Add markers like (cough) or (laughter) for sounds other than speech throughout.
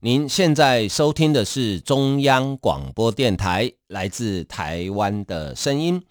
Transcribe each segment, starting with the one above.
您现在收听的是中央广播电台来自台湾的声音。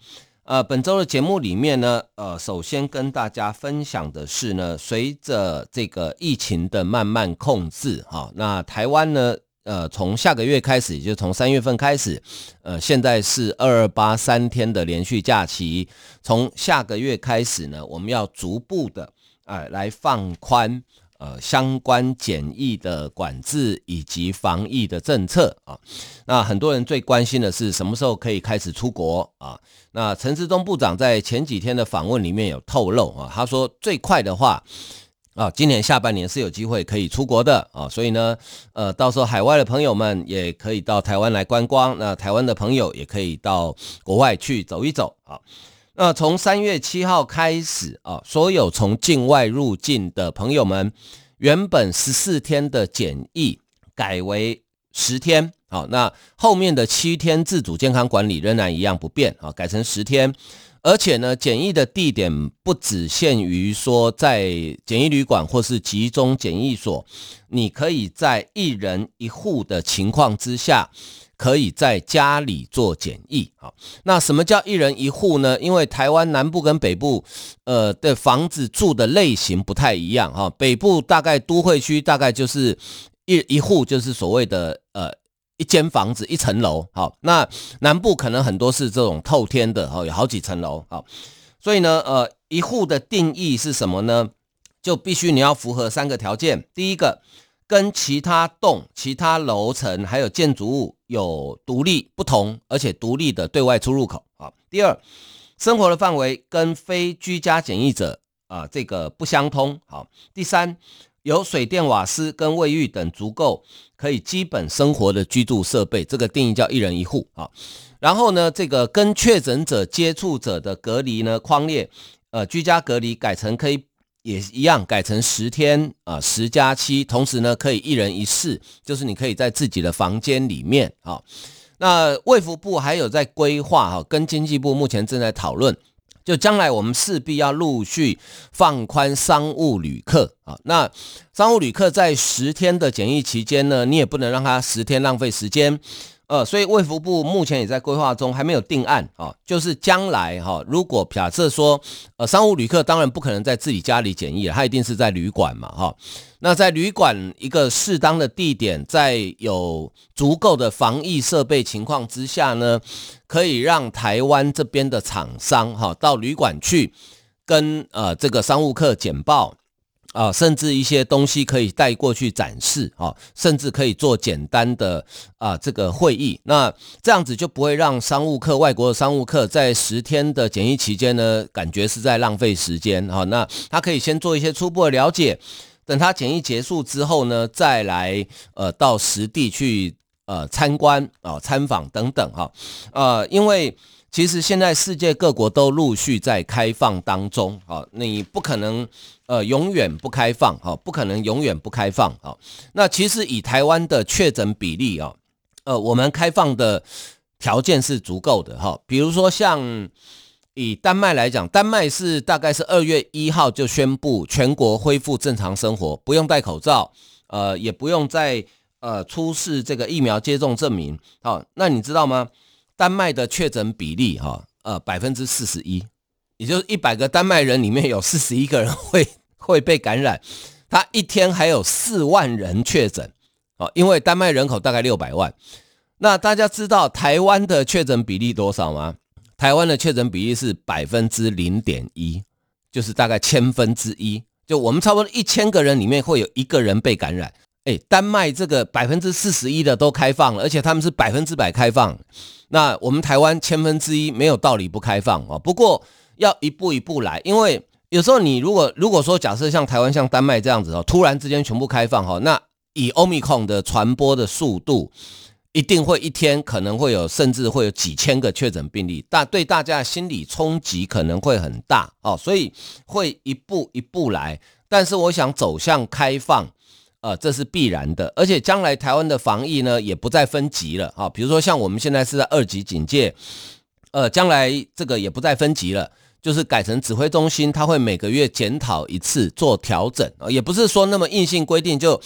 呃，本周的节目里面呢，呃，首先跟大家分享的是呢，随着这个疫情的慢慢控制，哈，那台湾呢，呃，从下个月开始，也就从三月份开始，呃，现在是二二八三天的连续假期。从下个月开始呢，我们要逐步的，呃，来放宽呃相关检疫的管制以及防疫的政策啊。那很多人最关心的是什么时候可以开始出国啊？那陈时中部长在前几天的访问里面有透露啊，他说最快的话。啊，今年下半年是有机会可以出国的啊，所以呢，呃，到时候海外的朋友们也可以到台湾来观光，那台湾的朋友也可以到国外去走一走啊。那从三月七号开始啊，所有从境外入境的朋友们，原本十四天的检疫改为十天，好，那后面的七天自主健康管理仍然一样不变啊，改成十天。而且呢，检疫的地点不只限于说在检疫旅馆或是集中检疫所，你可以在一人一户的情况之下，可以在家里做检疫。好，那什么叫一人一户呢？因为台湾南部跟北部，呃的房子住的类型不太一样哈。北部大概都会区大概就是一一户就是所谓的呃。一间房子一层楼，好，那南部可能很多是这种透天的，哈，有好几层楼，好，所以呢，呃，一户的定义是什么呢？就必须你要符合三个条件，第一个，跟其他栋、其他楼层还有建筑物有独立不同，而且独立的对外出入口，啊，第二，生活的范围跟非居家检疫者啊这个不相通，好，第三。有水电瓦斯跟卫浴等足够可以基本生活的居住设备，这个定义叫一人一户啊。然后呢，这个跟确诊者接触者的隔离呢，框列呃居家隔离改成可以也一样改成十天啊，十加七，同时呢可以一人一室，就是你可以在自己的房间里面啊。那卫福部还有在规划哈，跟经济部目前正在讨论。就将来我们势必要陆续放宽商务旅客啊，那商务旅客在十天的检疫期间呢，你也不能让他十天浪费时间。呃，所以卫福部目前也在规划中，还没有定案啊。就是将来哈，如果假设说，呃，商务旅客当然不可能在自己家里检疫了，他一定是在旅馆嘛哈。那在旅馆一个适当的地点，在有足够的防疫设备情况之下呢，可以让台湾这边的厂商哈到旅馆去跟呃这个商务客简报。啊，甚至一些东西可以带过去展示啊，甚至可以做简单的啊这个会议。那这样子就不会让商务客、外国的商务客在十天的检疫期间呢，感觉是在浪费时间哈。那他可以先做一些初步的了解，等他检疫结束之后呢，再来呃到实地去呃参观啊、参访等等哈。呃，因为其实现在世界各国都陆续在开放当中啊，你不可能。呃，永远不开放，哈，不可能永远不开放，哈。那其实以台湾的确诊比例啊，呃，我们开放的条件是足够的，哈。比如说像以丹麦来讲，丹麦是大概是二月一号就宣布全国恢复正常生活，不用戴口罩，呃，也不用再呃出示这个疫苗接种证明，好。那你知道吗？丹麦的确诊比例，哈，呃，百分之四十一。也就是一百个丹麦人里面有四十一个人会 (laughs) 会被感染，他一天还有四万人确诊，哦，因为丹麦人口大概六百万。那大家知道台湾的确诊比例多少吗？台湾的确诊比例是百分之零点一，就是大概千分之一。就我们差不多一千个人里面会有一个人被感染。诶，丹麦这个百分之四十一的都开放了，而且他们是百分之百开放。那我们台湾千分之一没有道理不开放哦。不过。要一步一步来，因为有时候你如果如果说假设像台湾像丹麦这样子哦，突然之间全部开放哈，那以 Omicron 的传播的速度，一定会一天可能会有，甚至会有几千个确诊病例，但对大家心理冲击可能会很大哦，所以会一步一步来。但是我想走向开放，呃，这是必然的。而且将来台湾的防疫呢，也不再分级了啊。比如说像我们现在是在二级警戒，呃，将来这个也不再分级了，就是改成指挥中心，他会每个月检讨一次做调整啊，也不是说那么硬性规定就。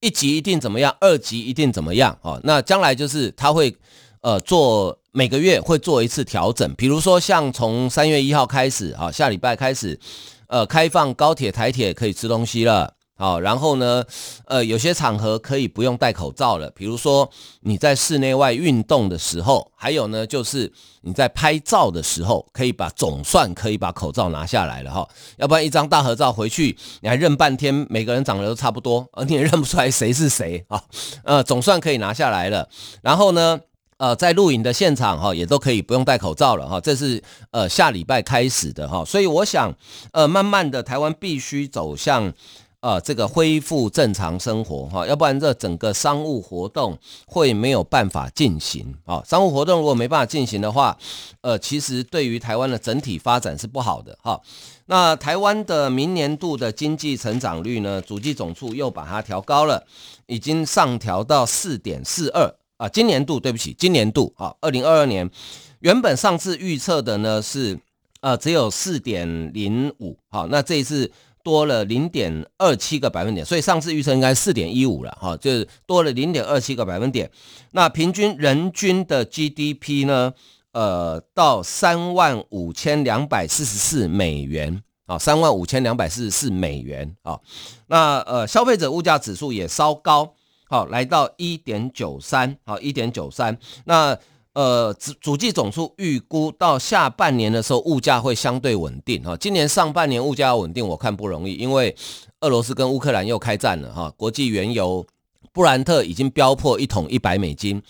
一级一定怎么样，二级一定怎么样哦？那将来就是他会，呃，做每个月会做一次调整，比如说像从三月一号开始啊，下礼拜开始，呃，开放高铁、台铁可以吃东西了。好，然后呢，呃，有些场合可以不用戴口罩了，比如说你在室内外运动的时候，还有呢，就是你在拍照的时候，可以把总算可以把口罩拿下来了哈，要不然一张大合照回去你还认半天，每个人长得都差不多，而 (laughs) 你也认不出来谁是谁啊，呃，总算可以拿下来了。然后呢，呃，在录影的现场哈，也都可以不用戴口罩了哈，这是呃下礼拜开始的哈，所以我想，呃，慢慢的台湾必须走向。呃，这个恢复正常生活哈，要不然这整个商务活动会没有办法进行啊。商务活动如果没办法进行的话，呃，其实对于台湾的整体发展是不好的哈。那台湾的明年度的经济成长率呢，主计总处又把它调高了，已经上调到四点四二啊。今年度对不起，今年度啊，二零二二年原本上次预测的呢是呃只有四点零五，好，那这一次。多了零点二七个百分点，所以上次预测应该四点一五了哈，就是多了零点二七个百分点。那平均人均的 GDP 呢？呃，到三万五千两百四十四美元啊，三万五千两百四十四美元啊。那呃，消费者物价指数也稍高，好，来到一点九三，好，一点九三。那呃，主主计总数预估到下半年的时候，物价会相对稳定哈。今年上半年物价稳定，我看不容易，因为俄罗斯跟乌克兰又开战了哈。国际原油布兰特已经飙破一桶一百美金。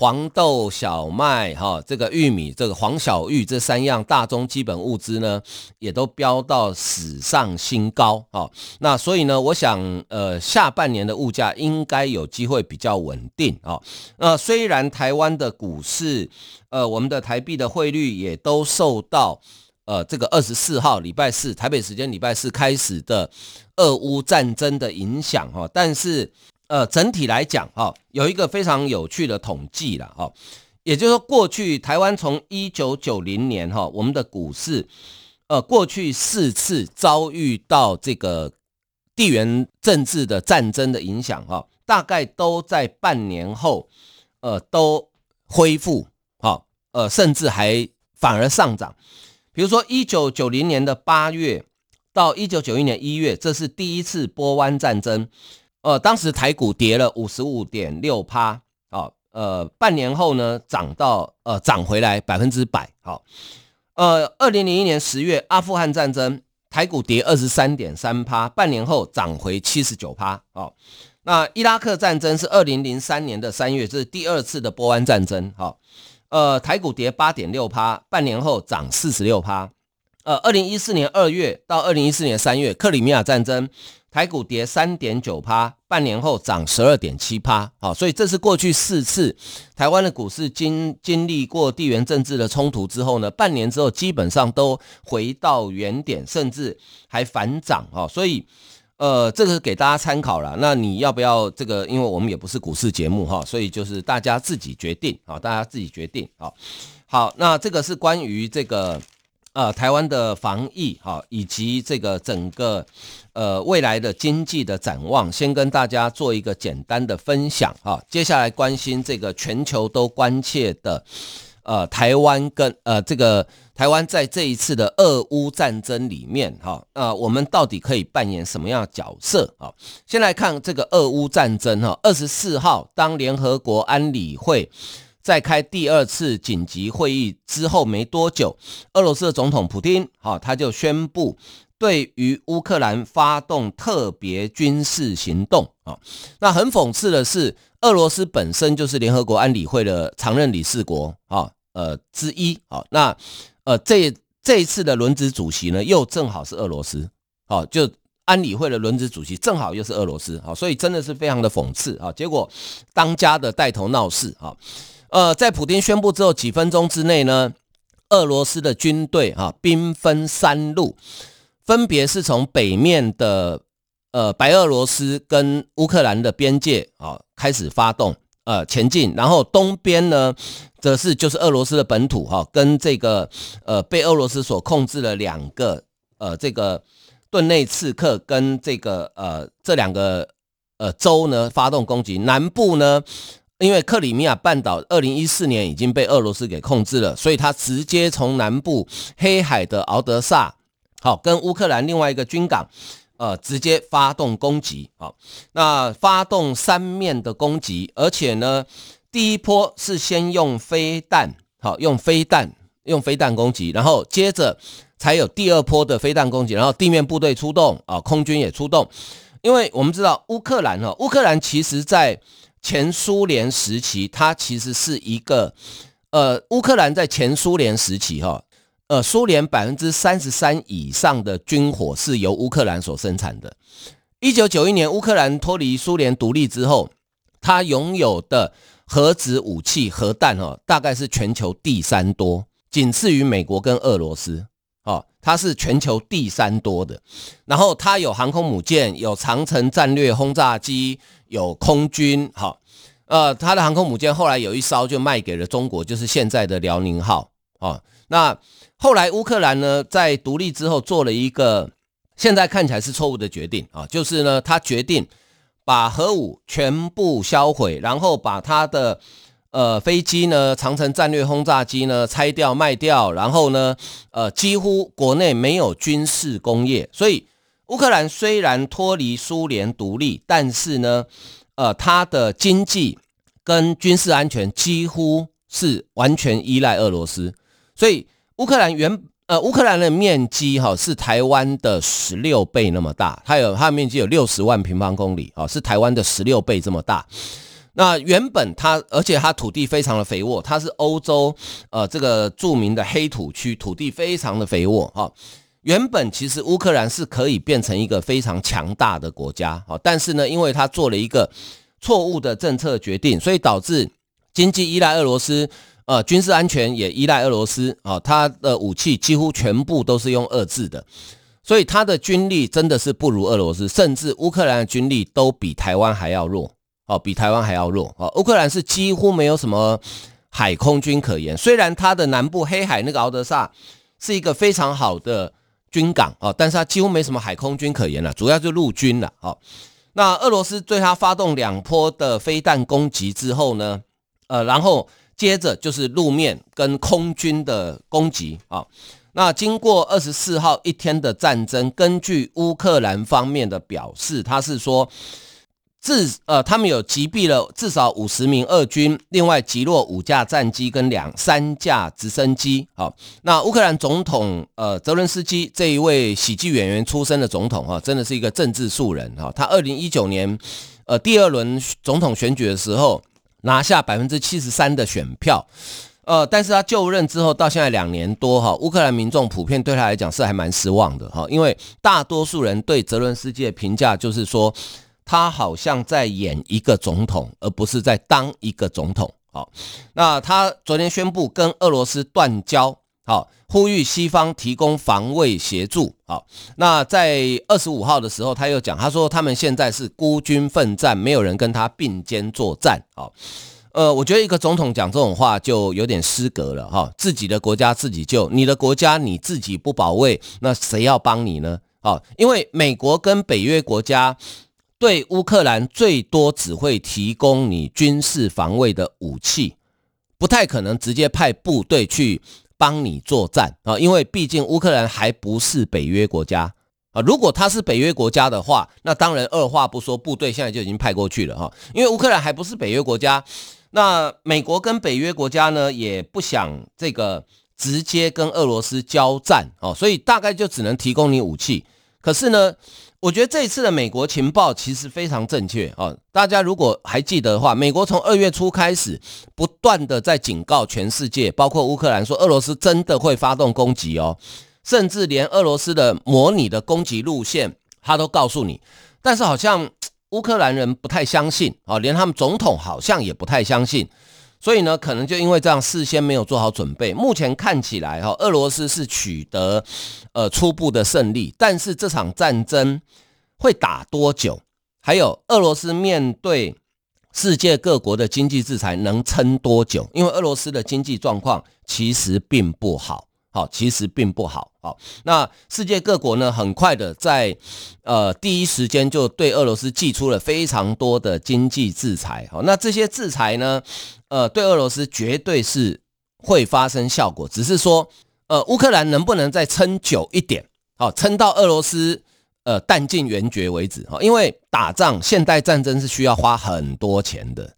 黄豆、小麦、哈这个玉米、这个黄小玉这三样大宗基本物资呢，也都飙到史上新高啊！那所以呢，我想呃，下半年的物价应该有机会比较稳定啊。那虽然台湾的股市，呃，我们的台币的汇率也都受到呃这个二十四号礼拜四台北时间礼拜四开始的俄乌战争的影响哈，但是。呃，整体来讲，哈，有一个非常有趣的统计了，哈，也就是说，过去台湾从一九九零年，哈，我们的股市，呃，过去四次遭遇到这个地缘政治的战争的影响，哈，大概都在半年后，呃，都恢复，哈，呃，甚至还反而上涨。比如说，一九九零年的八月到一九九一年一月，这是第一次波湾战争。呃，当时台股跌了五十五点六趴，好，呃，半年后呢，涨到呃涨回来百分之百，好，呃，二零零一年十月阿富汗战争，台股跌二十三点三趴，半年后涨回七十九趴，好，那伊拉克战争是二零零三年的三月，这是第二次的波湾战争，好，呃，台股跌八点六趴，半年后涨四十六趴，呃，二零一四年二月到二零一四年三月克里米亚战争。台股跌三点九趴，半年后涨十二点七趴，好，所以这是过去四次台湾的股市经经历过地缘政治的冲突之后呢，半年之后基本上都回到原点，甚至还反涨，哈，所以呃，这个给大家参考了。那你要不要这个？因为我们也不是股市节目哈，所以就是大家自己决定啊，大家自己决定啊。好，那这个是关于这个。呃，台湾的防疫哈，以及这个整个呃未来的经济的展望，先跟大家做一个简单的分享哈。接下来关心这个全球都关切的呃台湾跟呃这个台湾在这一次的俄乌战争里面哈，呃我们到底可以扮演什么样的角色啊？先来看这个俄乌战争哈，二十四号当联合国安理会。在开第二次紧急会议之后没多久，俄罗斯的总统普京，好，他就宣布对于乌克兰发动特别军事行动啊。那很讽刺的是，俄罗斯本身就是联合国安理会的常任理事国啊，呃之一啊。那呃这这一次的轮值主席呢，又正好是俄罗斯，好，就。安理会的轮值主席正好又是俄罗斯，啊，所以真的是非常的讽刺啊。结果当家的带头闹事啊，呃，在普丁宣布之后几分钟之内呢，俄罗斯的军队啊兵分三路，分别是从北面的呃白俄罗斯跟乌克兰的边界啊开始发动。呃，前进，然后东边呢，则是就是俄罗斯的本土哈、跟这个呃被俄罗斯所控制的两个呃这个顿内茨克跟这个呃这两个呃州呢发动攻击。南部呢，因为克里米亚半岛二零一四年已经被俄罗斯给控制了，所以他直接从南部黑海的敖德萨，好、跟乌克兰另外一个军港。呃，直接发动攻击，好，那发动三面的攻击，而且呢，第一波是先用飞弹，好，用飞弹，用飞弹攻击，然后接着才有第二波的飞弹攻击，然后地面部队出动，啊，空军也出动，因为我们知道乌克兰哈，乌克兰其实在前苏联时期，它其实是一个，呃，乌克兰在前苏联时期哈。呃，苏联百分之三十三以上的军火是由乌克兰所生产的。一九九一年，乌克兰脱离苏联独立之后，它拥有的核子武器、核弹哦，大概是全球第三多，仅次于美国跟俄罗斯。哦，它是全球第三多的。然后它有航空母舰，有长程战略轰炸机，有空军。好，呃，它的航空母舰后来有一艘就卖给了中国，就是现在的辽宁号。哦，那。后来乌克兰呢，在独立之后做了一个现在看起来是错误的决定啊，就是呢，他决定把核武全部销毁，然后把他的呃飞机呢，长程战略轰炸机呢拆掉卖掉，然后呢，呃，几乎国内没有军事工业，所以乌克兰虽然脱离苏联独立，但是呢，呃，它的经济跟军事安全几乎是完全依赖俄罗斯，所以。乌克兰原呃，乌克兰的面积哈是台湾的十六倍那么大，它有它的面积有六十万平方公里啊，是台湾的十六倍这么大。那原本它，而且它土地非常的肥沃，它是欧洲呃这个著名的黑土区，土地非常的肥沃哈。原本其实乌克兰是可以变成一个非常强大的国家哈，但是呢，因为它做了一个错误的政策决定，所以导致经济依赖俄罗斯。呃，军事安全也依赖俄罗斯啊，它的武器几乎全部都是用俄制的，所以它的军力真的是不如俄罗斯，甚至乌克兰的军力都比台湾还要弱，哦，比台湾还要弱啊。乌克兰是几乎没有什么海空军可言，虽然它的南部黑海那个敖德萨是一个非常好的军港啊，但是它几乎没什么海空军可言了，主要就陆军了。哦，那俄罗斯对它发动两波的飞弹攻击之后呢，呃，然后。接着就是路面跟空军的攻击啊，那经过二十四号一天的战争，根据乌克兰方面的表示，他是说至呃他们有击毙了至少五十名俄军，另外击落五架战机跟两三架直升机。好，那乌克兰总统呃泽伦斯基这一位喜剧演员出身的总统哈，真的是一个政治素人哈，他二零一九年呃第二轮总统选举的时候。拿下百分之七十三的选票，呃，但是他就任之后到现在两年多哈，乌克兰民众普遍对他来讲是还蛮失望的哈，因为大多数人对泽伦斯基的评价就是说，他好像在演一个总统，而不是在当一个总统。好，那他昨天宣布跟俄罗斯断交。好，呼吁西方提供防卫协助。好，那在二十五号的时候，他又讲，他说他们现在是孤军奋战，没有人跟他并肩作战。好，呃，我觉得一个总统讲这种话就有点失格了哈。自己的国家自己救，你的国家你自己不保卫，那谁要帮你呢？好，因为美国跟北约国家对乌克兰最多只会提供你军事防卫的武器，不太可能直接派部队去。帮你作战啊，因为毕竟乌克兰还不是北约国家啊。如果他是北约国家的话，那当然二话不说，部队现在就已经派过去了哈。因为乌克兰还不是北约国家，那美国跟北约国家呢也不想这个直接跟俄罗斯交战哦，所以大概就只能提供你武器。可是呢，我觉得这一次的美国情报其实非常正确啊！大家如果还记得的话，美国从二月初开始不断的在警告全世界，包括乌克兰，说俄罗斯真的会发动攻击哦，甚至连俄罗斯的模拟的攻击路线他都告诉你，但是好像乌克兰人不太相信啊，连他们总统好像也不太相信，所以呢，可能就因为这样事先没有做好准备。目前看起来哈，俄罗斯是取得呃初步的胜利，但是这场战争会打多久？还有俄罗斯面对世界各国的经济制裁能撑多久？因为俄罗斯的经济状况其实并不好。好，其实并不好。好，那世界各国呢，很快的在呃第一时间就对俄罗斯祭出了非常多的经济制裁。好，那这些制裁呢，呃，对俄罗斯绝对是会发生效果，只是说，呃，乌克兰能不能再撑久一点？好，撑到俄罗斯呃弹尽援绝为止。哈，因为打仗，现代战争是需要花很多钱的。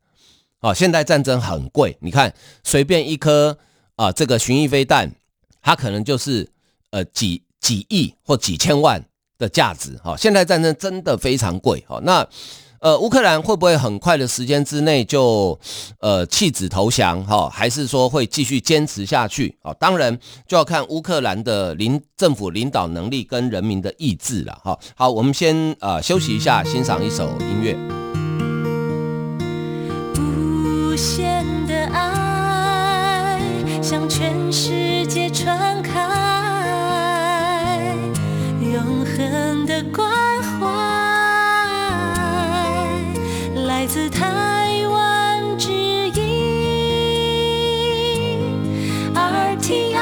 好，现代战争很贵，你看，随便一颗啊、呃，这个巡弋飞弹。它可能就是呃几几亿或几千万的价值哈，现代战争真的非常贵哈。那呃乌克兰会不会很快的时间之内就呃弃子投降哈，还是说会继续坚持下去啊？当然就要看乌克兰的领政府领导能力跟人民的意志了哈。好，我们先呃休息一下，欣赏一首音乐。无限的爱向全世界传开，永恒的光。自台湾之音而 ti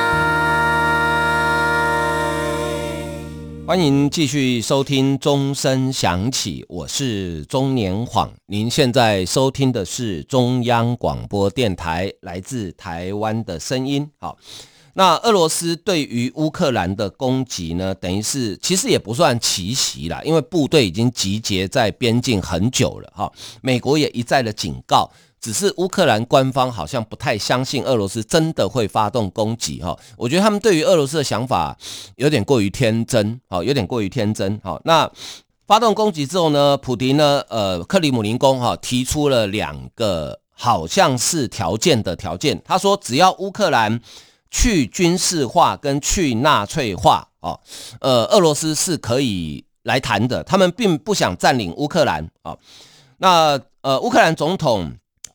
欢迎继续收听钟声响起，我是钟年晃。您现在收听的是中央广播电台来自台湾的声音。好，那俄罗斯对于乌克兰的攻击呢，等于是其实也不算奇袭啦，因为部队已经集结在边境很久了。哈，美国也一再的警告。只是乌克兰官方好像不太相信俄罗斯真的会发动攻击哈，我觉得他们对于俄罗斯的想法有点过于天真，好，有点过于天真，好，那发动攻击之后呢，普迪呢，呃，克里姆林宫哈提出了两个好像是条件的条件，他说只要乌克兰去军事化跟去纳粹化，哦，呃，俄罗斯是可以来谈的，他们并不想占领乌克兰啊，那呃，乌克兰总统。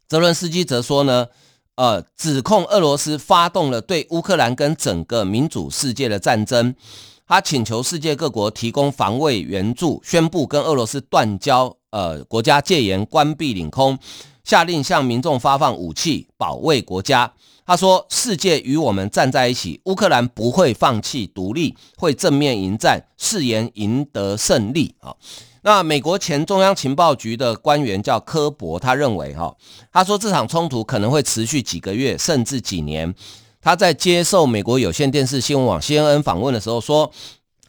泽伦斯基则说呢，呃，指控俄罗斯发动了对乌克兰跟整个民主世界的战争，他请求世界各国提供防卫援助，宣布跟俄罗斯断交，呃，国家戒严，关闭领空，下令向民众发放武器，保卫国家。他说，世界与我们站在一起，乌克兰不会放弃独立，会正面迎战，誓言赢得胜利。啊。那美国前中央情报局的官员叫科博，他认为哈，他说这场冲突可能会持续几个月甚至几年。他在接受美国有线电视新闻网 CNN 访问的时候说，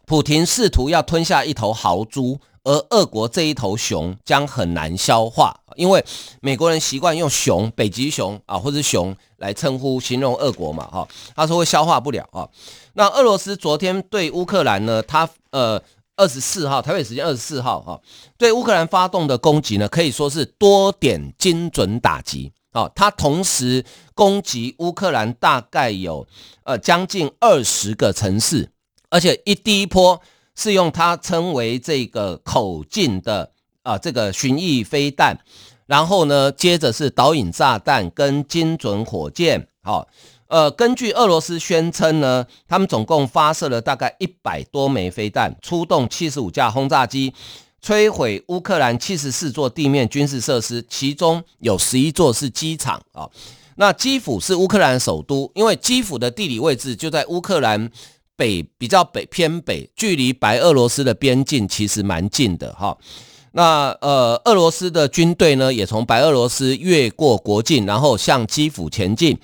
普廷试图要吞下一头豪猪，而俄国这一头熊将很难消化，因为美国人习惯用熊、北极熊啊或者熊来称呼形容俄国嘛哈，他说会消化不了啊。那俄罗斯昨天对乌克兰呢，他呃。二十四号，台北时间二十四号，哈，对乌克兰发动的攻击呢，可以说是多点精准打击，啊，它同时攻击乌克兰大概有呃将近二十个城市，而且一第一波是用它称为这个口径的啊这个巡弋飞弹，然后呢，接着是导引炸弹跟精准火箭，好。呃，根据俄罗斯宣称呢，他们总共发射了大概一百多枚飞弹，出动七十五架轰炸机，摧毁乌克兰七十四座地面军事设施，其中有十一座是机场啊。那基辅是乌克兰首都，因为基辅的地理位置就在乌克兰北比较北偏北，距离白俄罗斯的边境其实蛮近的哈。那呃，俄罗斯的军队呢，也从白俄罗斯越过国境，然后向基辅前进。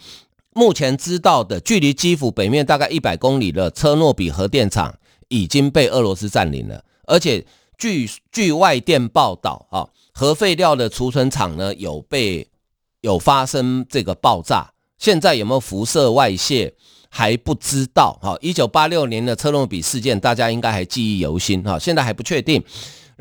目前知道的，距离基辅北面大概一百公里的车诺比核电厂已经被俄罗斯占领了，而且据据外电报道，啊，核废料的储存厂呢有被有发生这个爆炸，现在有没有辐射外泄还不知道，哈，一九八六年的车诺比事件大家应该还记忆犹新，哈，现在还不确定。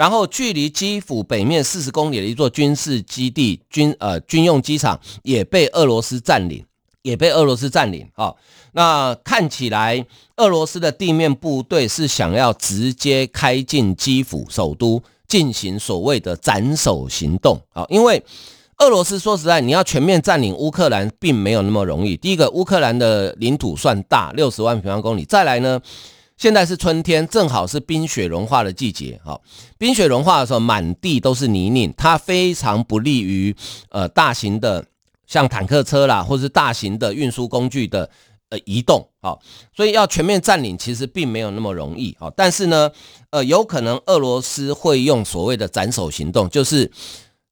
然后距离基辅北面四十公里的一座军事基地军呃军用机场也被俄罗斯占领。也被俄罗斯占领啊。那看起来俄罗斯的地面部队是想要直接开进基辅首都，进行所谓的斩首行动啊。因为俄罗斯说实在，你要全面占领乌克兰，并没有那么容易。第一个，乌克兰的领土算大，六十万平方公里。再来呢，现在是春天，正好是冰雪融化的季节。哈，冰雪融化的时候，满地都是泥泞，它非常不利于呃大型的像坦克车啦，或是大型的运输工具的呃移动。好，所以要全面占领，其实并没有那么容易。好，但是呢，呃，有可能俄罗斯会用所谓的斩首行动，就是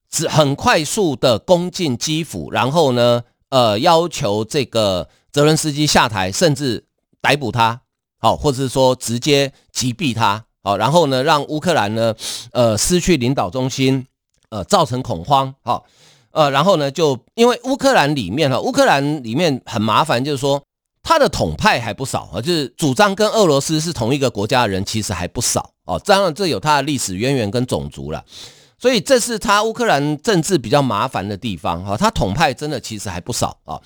只很快速的攻进基辅，然后呢，呃，要求这个泽伦斯基下台，甚至逮捕他。好，或者是说直接击毙他，好，然后呢，让乌克兰呢，呃，失去领导中心，呃，造成恐慌，好，呃，然后呢，就因为乌克兰里面哈，乌克兰里面很麻烦，就是说他的统派还不少啊，就是主张跟俄罗斯是同一个国家的人，其实还不少哦，当然这有他的历史渊源跟种族了，所以这是他乌克兰政治比较麻烦的地方哈，他统派真的其实还不少啊。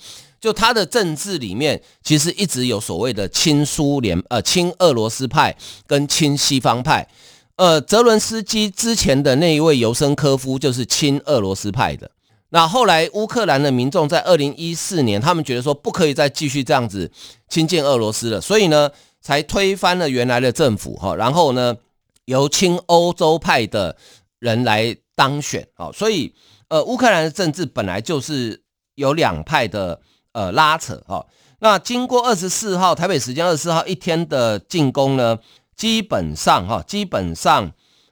就他的政治里面，其实一直有所谓的亲苏联、呃亲俄罗斯派跟亲西方派。呃，泽伦斯基之前的那一位尤申科夫就是亲俄罗斯派的。那后来乌克兰的民众在二零一四年，他们觉得说不可以再继续这样子亲近俄罗斯了，所以呢，才推翻了原来的政府哈，然后呢，由亲欧洲派的人来当选。啊，所以呃，乌克兰的政治本来就是有两派的。呃，拉扯哈，那经过二十四号台北时间二十四号一天的进攻呢，基本上哈，基本上，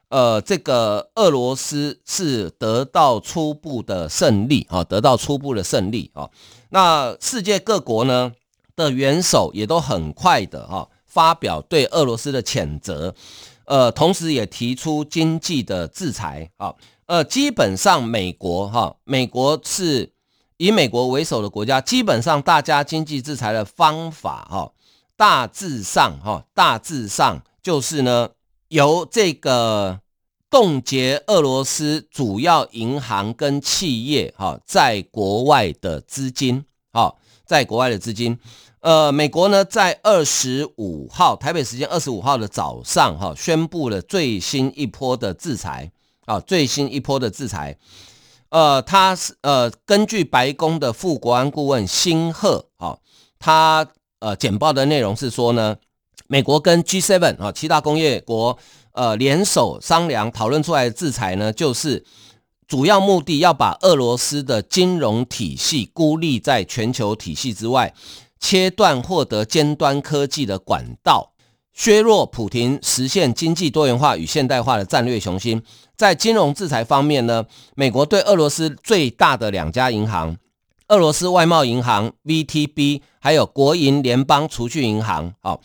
呃，这个俄罗斯是得到初步的胜利啊，得到初步的胜利啊。那世界各国呢的元首也都很快的哈发表对俄罗斯的谴责，呃，同时也提出经济的制裁啊，呃，基本上美国哈，美国是。以美国为首的国家，基本上大家经济制裁的方法，哈，大致上，哈，大致上就是呢，由这个冻结俄罗斯主要银行跟企业，哈，在国外的资金，哈，在国外的资金，呃，美国呢，在二十五号台北时间二十五号的早上，哈，宣布了最新一波的制裁，啊，最新一波的制裁。呃，他是呃，根据白宫的副国安顾问辛赫啊，他呃简报的内容是说呢，美国跟 G7 啊七大工业国呃联手商量讨论出来的制裁呢，就是主要目的要把俄罗斯的金融体系孤立在全球体系之外，切断获得尖端科技的管道。削弱普丁实现经济多元化与现代化的战略雄心。在金融制裁方面呢，美国对俄罗斯最大的两家银行——俄罗斯外贸银行 （VTB） 还有国营联邦储蓄银行，哦，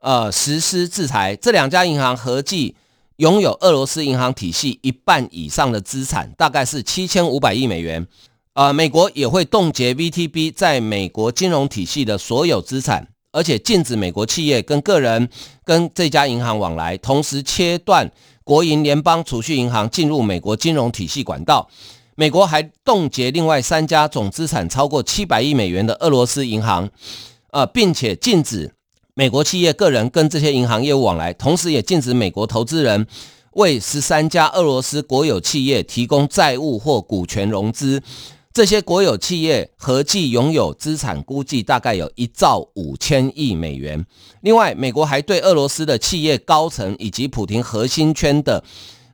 呃，实施制裁。这两家银行合计拥有俄罗斯银行体系一半以上的资产，大概是七千五百亿美元。呃，美国也会冻结 VTB 在美国金融体系的所有资产。而且禁止美国企业跟个人跟这家银行往来，同时切断国营联邦储蓄银行进入美国金融体系管道。美国还冻结另外三家总资产超过七百亿美元的俄罗斯银行，呃，并且禁止美国企业个人跟这些银行业务往来，同时也禁止美国投资人为十三家俄罗斯国有企业提供债务或股权融资。这些国有企业合计拥有资产，估计大概有一兆五千亿美元。另外，美国还对俄罗斯的企业高层以及普丁核心圈的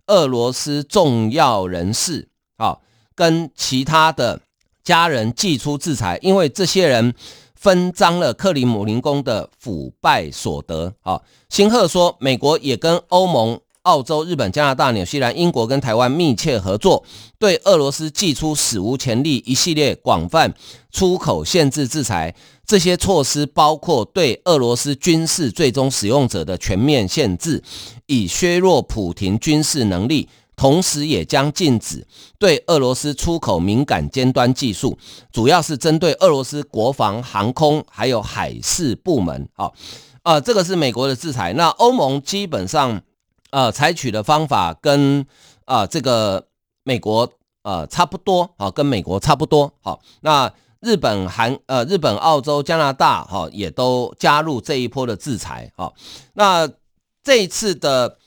俄罗斯重要人士，啊，跟其他的家人祭出制裁，因为这些人分赃了克里姆林宫的腐败所得。啊，辛赫说，美国也跟欧盟。澳洲、日本、加拿大、纽西兰、英国跟台湾密切合作，对俄罗斯祭出史无前例一系列广泛出口限制制裁。这些措施包括对俄罗斯军事最终使用者的全面限制，以削弱普廷军事能力。同时，也将禁止对俄罗斯出口敏感尖端技术，主要是针对俄罗斯国防、航空还有海事部门。好，呃，这个是美国的制裁。那欧盟基本上。呃，采取的方法跟啊、呃、这个美国呃差不多啊，跟美国差不多好。那日本、韩呃日本、澳洲、加拿大哈、也都加入这一波的制裁哈、那这一次的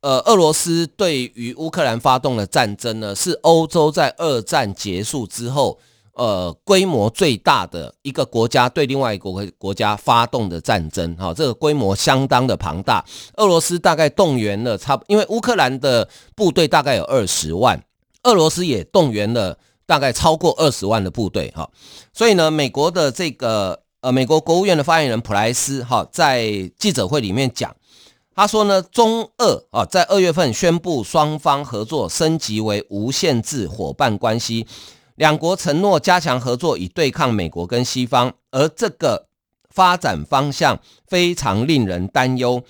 呃俄罗斯对于乌克兰发动的战争呢，是欧洲在二战结束之后。呃，规模最大的一个国家对另外一个国国家发动的战争，哈，这个规模相当的庞大。俄罗斯大概动员了差，因为乌克兰的部队大概有二十万，俄罗斯也动员了大概超过二十万的部队，哈。所以呢，美国的这个呃，美国国务院的发言人普莱斯哈，在记者会里面讲，他说呢，中俄啊，在二月份宣布双方合作升级为无限制伙伴关系。两国承诺加强合作，以对抗美国跟西方，而这个发展方向非常令人担忧。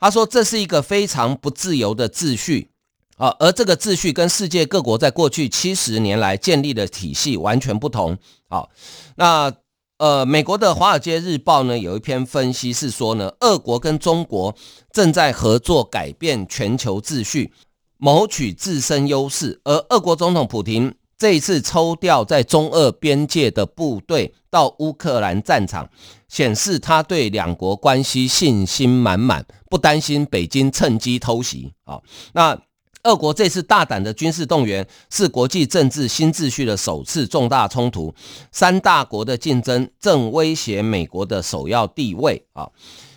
他说，这是一个非常不自由的秩序啊，而这个秩序跟世界各国在过去七十年来建立的体系完全不同。好，那呃，美国的《华尔街日报》呢有一篇分析是说呢，俄国跟中国正在合作改变全球秩序，谋取自身优势，而俄国总统普京。这一次抽调在中俄边界的部队到乌克兰战场，显示他对两国关系信心满满，不担心北京趁机偷袭。啊，那俄国这次大胆的军事动员，是国际政治新秩序的首次重大冲突。三大国的竞争正威胁美国的首要地位。啊，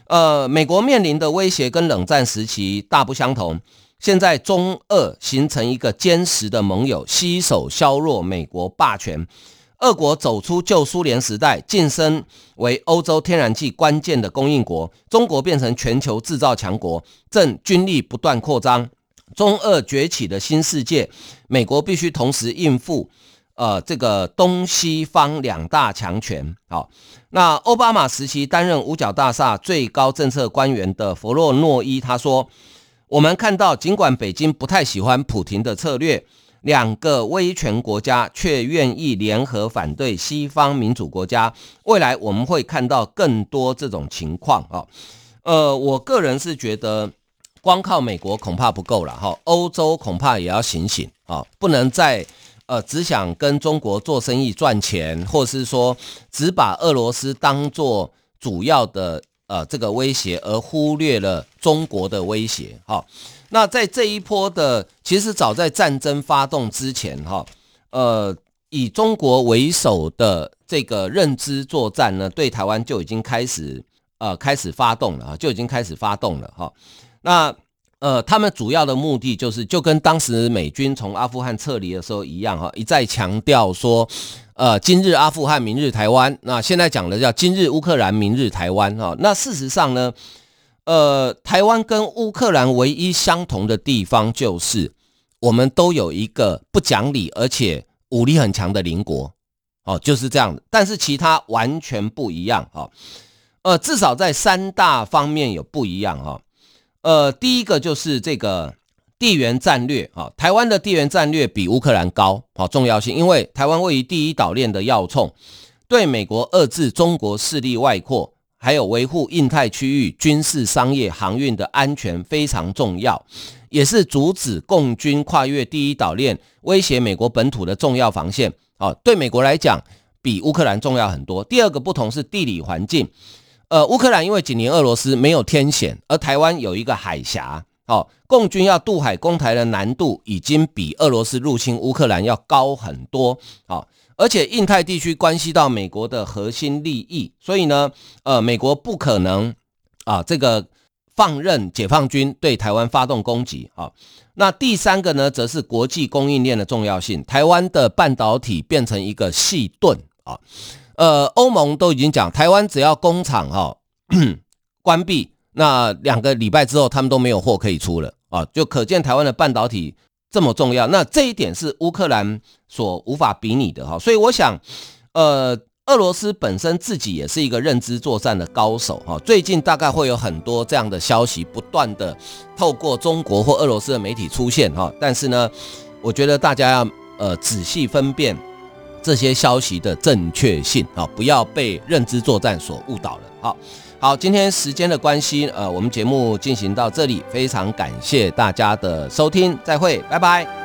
呃，美国面临的威胁跟冷战时期大不相同。现在中俄形成一个坚实的盟友，携手削弱美国霸权。俄国走出旧苏联时代，晋升为欧洲天然气关键的供应国。中国变成全球制造强国，正军力不断扩张。中俄崛起的新世界，美国必须同时应付呃这个东西方两大强权。好，那奥巴马时期担任五角大厦最高政策官员的弗洛诺伊他说。我们看到，尽管北京不太喜欢普亭的策略，两个威权国家却愿意联合反对西方民主国家。未来我们会看到更多这种情况啊。呃，我个人是觉得，光靠美国恐怕不够了哈，欧洲恐怕也要醒醒啊，不能再呃只想跟中国做生意赚钱，或是说只把俄罗斯当做主要的。呃，这个威胁而忽略了中国的威胁，哈。那在这一波的，其实早在战争发动之前，哈，呃，以中国为首的这个认知作战呢，对台湾就已经开始呃开始发动了，就已经开始发动了，哈。那呃，他们主要的目的就是，就跟当时美军从阿富汗撤离的时候一样，哈，一再强调说。呃，今日阿富汗，明日台湾。那现在讲的叫今日乌克兰，明日台湾。哈，那事实上呢，呃，台湾跟乌克兰唯一相同的地方就是，我们都有一个不讲理而且武力很强的邻国。哦，就是这样的。但是其他完全不一样。哈，呃，至少在三大方面有不一样。哈，呃，第一个就是这个。地缘战略啊，台湾的地缘战略比乌克兰高，好重要性，因为台湾位于第一岛链的要冲，对美国遏制中国势力外扩，还有维护印太区域军事、商业、航运的安全非常重要，也是阻止共军跨越第一岛链威胁美国本土的重要防线。好，对美国来讲，比乌克兰重要很多。第二个不同是地理环境，呃，乌克兰因为紧邻俄罗斯，没有天险，而台湾有一个海峡。好，共军要渡海攻台的难度已经比俄罗斯入侵乌克兰要高很多。好，而且印太地区关系到美国的核心利益，所以呢，呃，美国不可能啊，这个放任解放军对台湾发动攻击。好，那第三个呢，则是国际供应链的重要性。台湾的半导体变成一个细盾啊，呃，欧盟都已经讲，台湾只要工厂哈 (clears throat) 关闭。那两个礼拜之后，他们都没有货可以出了啊，就可见台湾的半导体这么重要。那这一点是乌克兰所无法比拟的哈。所以我想，呃，俄罗斯本身自己也是一个认知作战的高手哈。最近大概会有很多这样的消息不断的透过中国或俄罗斯的媒体出现哈。但是呢，我觉得大家要呃仔细分辨这些消息的正确性啊，不要被认知作战所误导了。好。好，今天时间的关系，呃，我们节目进行到这里，非常感谢大家的收听，再会，拜拜。